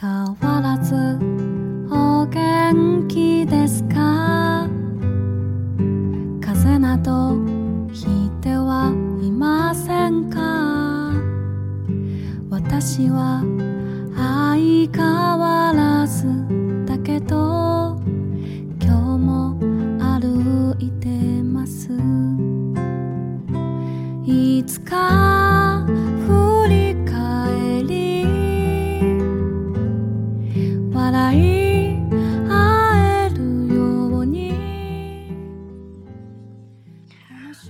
変わらずお元気ですか？風邪などひいてはいませんか？私は相変わらずだけど今日も歩いてます。いつか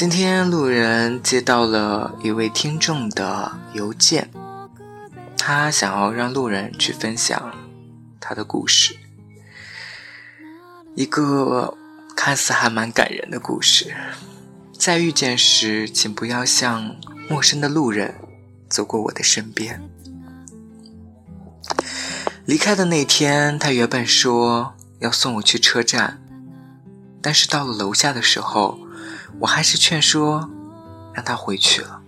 今天路人接到了一位听众的邮件，他想要让路人去分享他的故事，一个看似还蛮感人的故事。在遇见时，请不要像陌生的路人走过我的身边。离开的那天，他原本说要送我去车站，但是到了楼下的时候，我还是劝说让他回去了。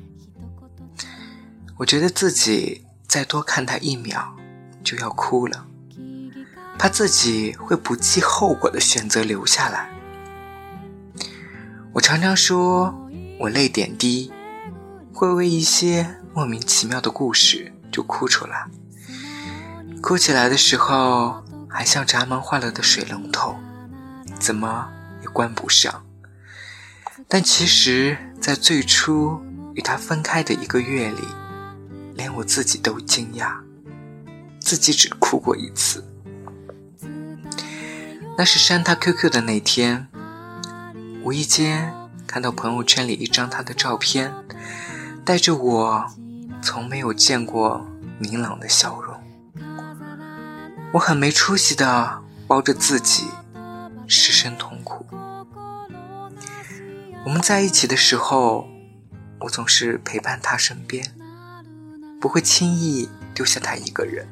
我觉得自己再多看他一秒就要哭了，怕自己会不计后果的选择留下来。我常常说我泪点低，会为一些莫名其妙的故事就哭出来，哭起来的时候还像闸门坏了的水龙头，怎么也关不上。但其实，在最初与他分开的一个月里，连我自己都惊讶，自己只哭过一次。那是删他 QQ 的那天，无意间看到朋友圈里一张他的照片，带着我从没有见过明朗的笑容。我很没出息的抱着自己，失声痛哭。我们在一起的时候，我总是陪伴他身边，不会轻易丢下他一个人。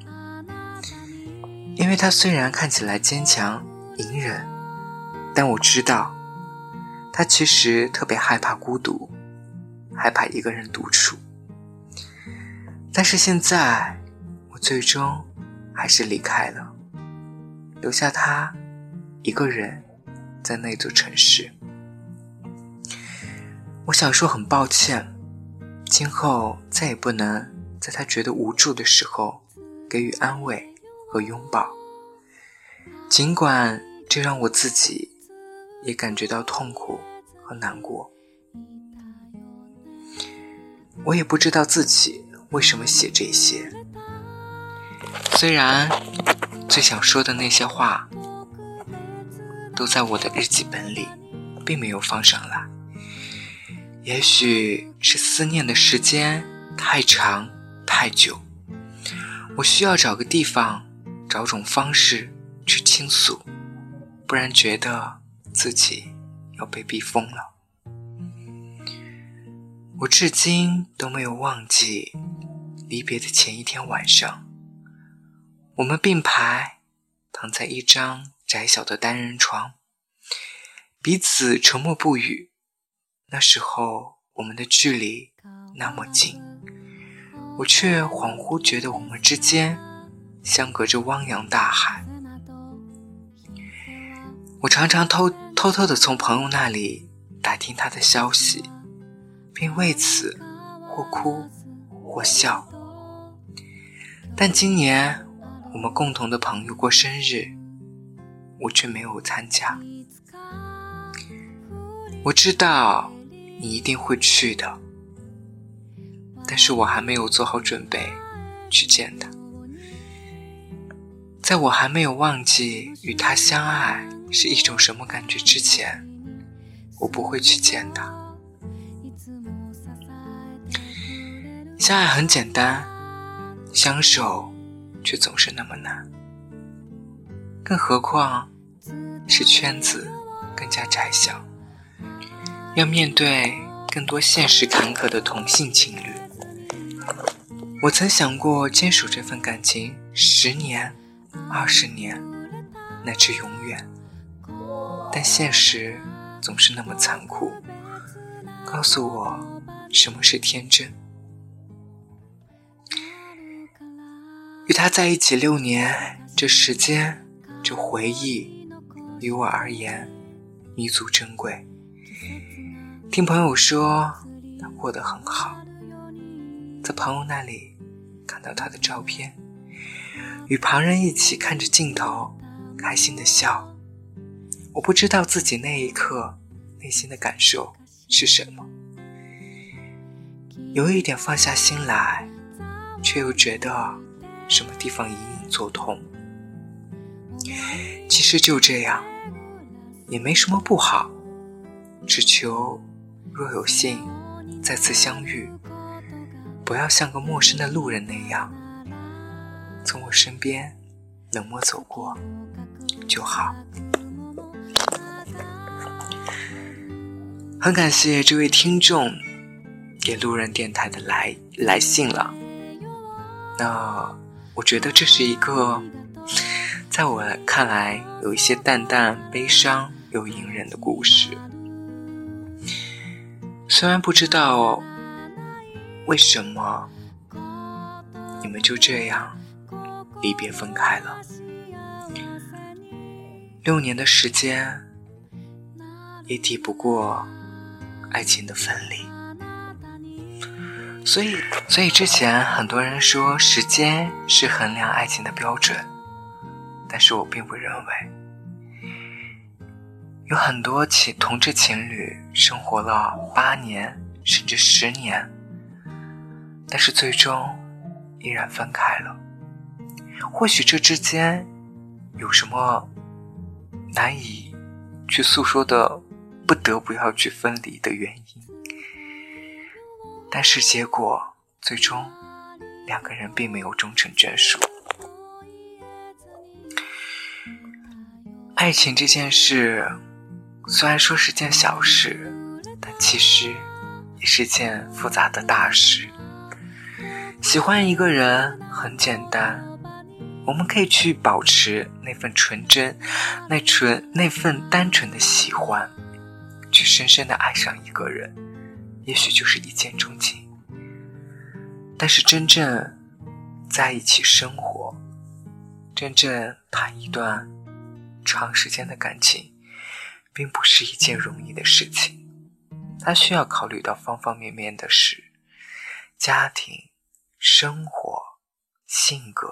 因为他虽然看起来坚强隐忍，但我知道，他其实特别害怕孤独，害怕一个人独处。但是现在，我最终还是离开了，留下他一个人在那座城市。我想说很抱歉，今后再也不能在他觉得无助的时候给予安慰和拥抱。尽管这让我自己也感觉到痛苦和难过，我也不知道自己为什么写这些。虽然最想说的那些话都在我的日记本里，并没有放上来。也许是思念的时间太长太久，我需要找个地方，找种方式去倾诉，不然觉得自己要被逼疯了。我至今都没有忘记离别的前一天晚上，我们并排躺在一张窄小的单人床，彼此沉默不语。那时候，我们的距离那么近，我却恍惚觉得我们之间相隔着汪洋大海。我常常偷偷偷的从朋友那里打听他的消息，并为此或哭或笑。但今年我们共同的朋友过生日，我却没有参加。我知道。你一定会去的，但是我还没有做好准备去见他。在我还没有忘记与他相爱是一种什么感觉之前，我不会去见他。相爱很简单，相守却总是那么难。更何况是圈子更加窄小，要面对更多现实坎坷的同性情侣。我曾想过坚守这份感情十年、二十年，乃至永远，但现实总是那么残酷，告诉我什么是天真。与他在一起六年，这时间，这回忆，于我而言弥足珍贵。听朋友说，他过得很好，在朋友那里。看到他的照片，与旁人一起看着镜头，开心的笑。我不知道自己那一刻内心的感受是什么，有一点放下心来，却又觉得什么地方隐隐作痛。其实就这样，也没什么不好，只求若有幸再次相遇。不要像个陌生的路人那样从我身边冷漠走过就好。很感谢这位听众给路人电台的来来信了。那我觉得这是一个在我看来有一些淡淡悲伤又隐忍的故事。虽然不知道。为什么你们就这样离别分开了？六年的时间也抵不过爱情的分离，所以，所以之前很多人说时间是衡量爱情的标准，但是我并不认为，有很多情同志情侣生活了八年甚至十年。但是最终依然分开了。或许这之间有什么难以去诉说的，不得不要去分离的原因。但是结果最终两个人并没有终成眷属。爱情这件事虽然说是件小事，但其实也是件复杂的大事。喜欢一个人很简单，我们可以去保持那份纯真，那纯那份单纯的喜欢，去深深的爱上一个人，也许就是一见钟情。但是真正在一起生活，真正谈一段长时间的感情，并不是一件容易的事情，它需要考虑到方方面面的事，家庭。生活、性格、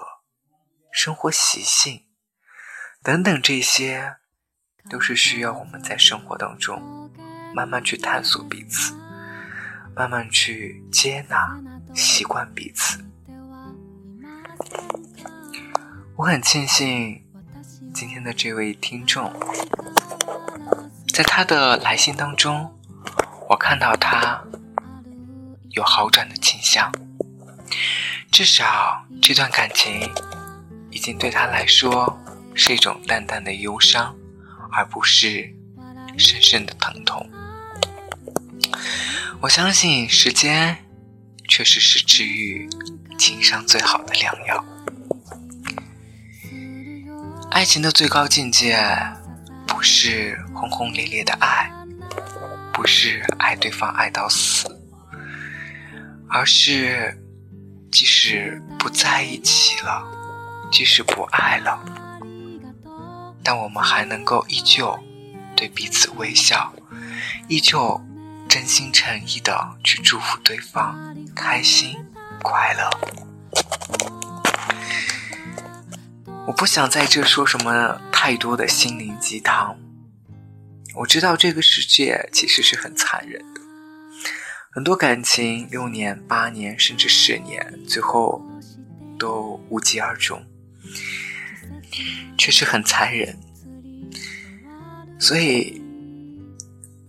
生活习性等等，这些都是需要我们在生活当中慢慢去探索彼此，慢慢去接纳、习惯彼此。我很庆幸今天的这位听众，在他的来信当中，我看到他有好转的倾向。至少这段感情已经对他来说是一种淡淡的忧伤，而不是深深的疼痛。我相信时间确实是治愈情伤最好的良药。爱情的最高境界不是轰轰烈烈的爱，不是爱对方爱到死，而是。即使不在一起了，即使不爱了，但我们还能够依旧对彼此微笑，依旧真心诚意的去祝福对方开心快乐。我不想在这说什么太多的心灵鸡汤。我知道这个世界其实是很残忍的。很多感情六年、八年，甚至十年，最后都无疾而终，确实很残忍。所以，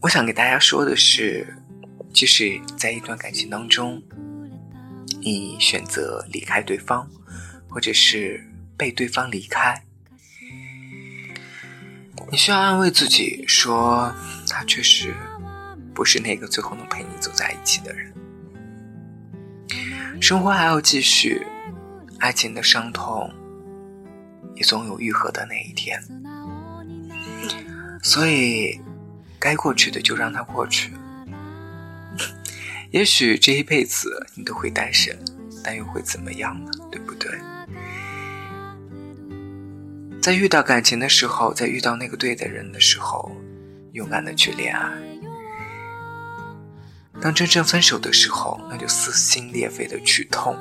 我想给大家说的是，即使在一段感情当中，你选择离开对方，或者是被对方离开，你需要安慰自己说，他确实不是那个最后能陪你走在一起的人。生活还要继续，爱情的伤痛也总有愈合的那一天。所以，该过去的就让它过去。也许这一辈子你都会单身，但又会怎么样呢？对不对？在遇到感情的时候，在遇到那个对的人的时候，勇敢的去恋爱。当真正分手的时候，那就撕心裂肺的去痛。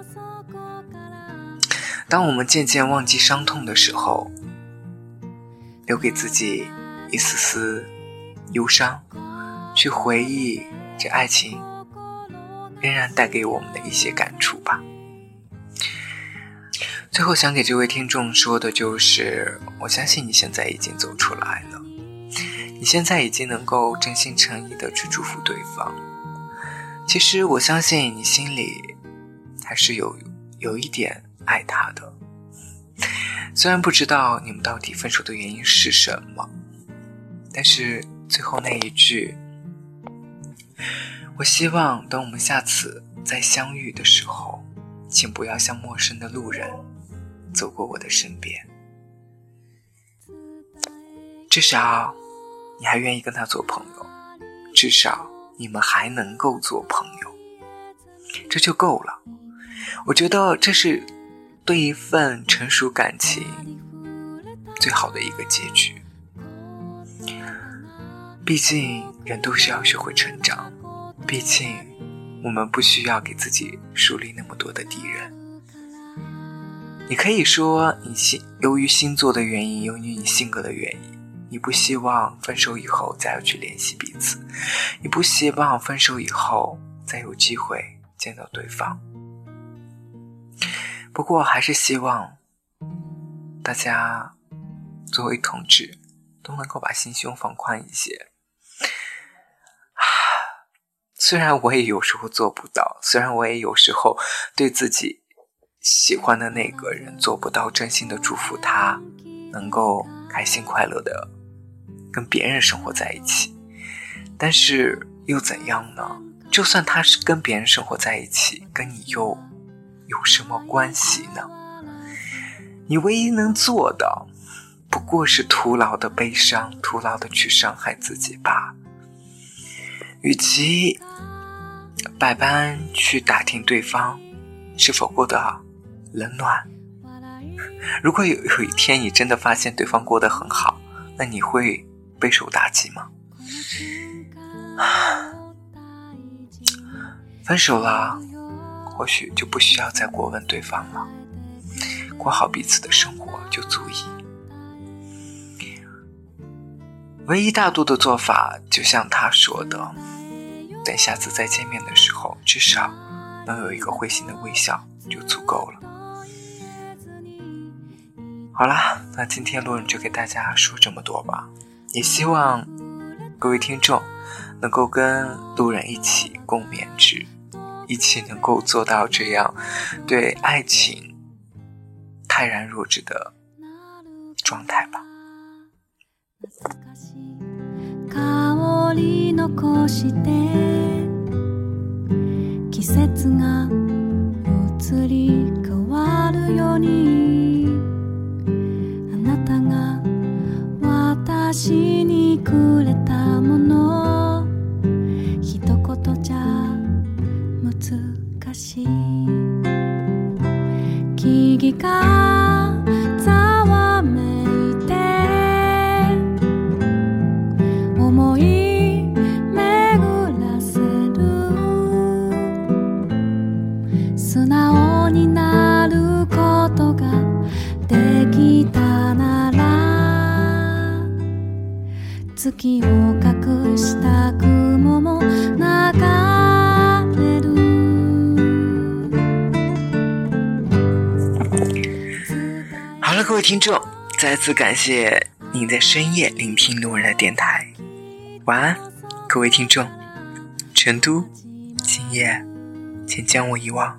当我们渐渐忘记伤痛的时候，留给自己。一丝丝忧伤，去回忆这爱情仍然带给我们的一些感触吧。最后想给这位听众说的就是：我相信你现在已经走出来了，你现在已经能够真心诚意的去祝福对方。其实我相信你心里还是有有一点爱他的，虽然不知道你们到底分手的原因是什么。但是最后那一句，我希望等我们下次再相遇的时候，请不要像陌生的路人走过我的身边。至少你还愿意跟他做朋友，至少你们还能够做朋友，这就够了。我觉得这是对一份成熟感情最好的一个结局。毕竟，人都需要学会成长。毕竟，我们不需要给自己树立那么多的敌人。你可以说，你星由于星座的原因，由于你性格的原因，你不希望分手以后再要去联系彼此，你不希望分手以后再有机会见到对方。不过，还是希望大家作为同志，都能够把心胸放宽一些。虽然我也有时候做不到，虽然我也有时候对自己喜欢的那个人做不到真心的祝福他，能够开心快乐的跟别人生活在一起，但是又怎样呢？就算他是跟别人生活在一起，跟你又有什么关系呢？你唯一能做的，不过是徒劳的悲伤，徒劳的去伤害自己吧。与其百般去打听对方是否过得好冷暖，如果有有一天你真的发现对方过得很好，那你会备受打击吗？分手了，或许就不需要再过问对方了，过好彼此的生活就足以。唯一大度的做法，就像他说的。等下次再见面的时候，至少能有一个会心的微笑就足够了。好啦，那今天路人就给大家说这么多吧。也希望各位听众能够跟路人一起共勉之，一起能够做到这样对爱情泰然若之的状态吧。残して季節が移り変わるように 私にくれたもの。一言じゃ難しい。木々がざわめいて。思い好了各位听众再次感谢您在深夜聆听路人的电台晚安各位听众成都今夜请将我遗忘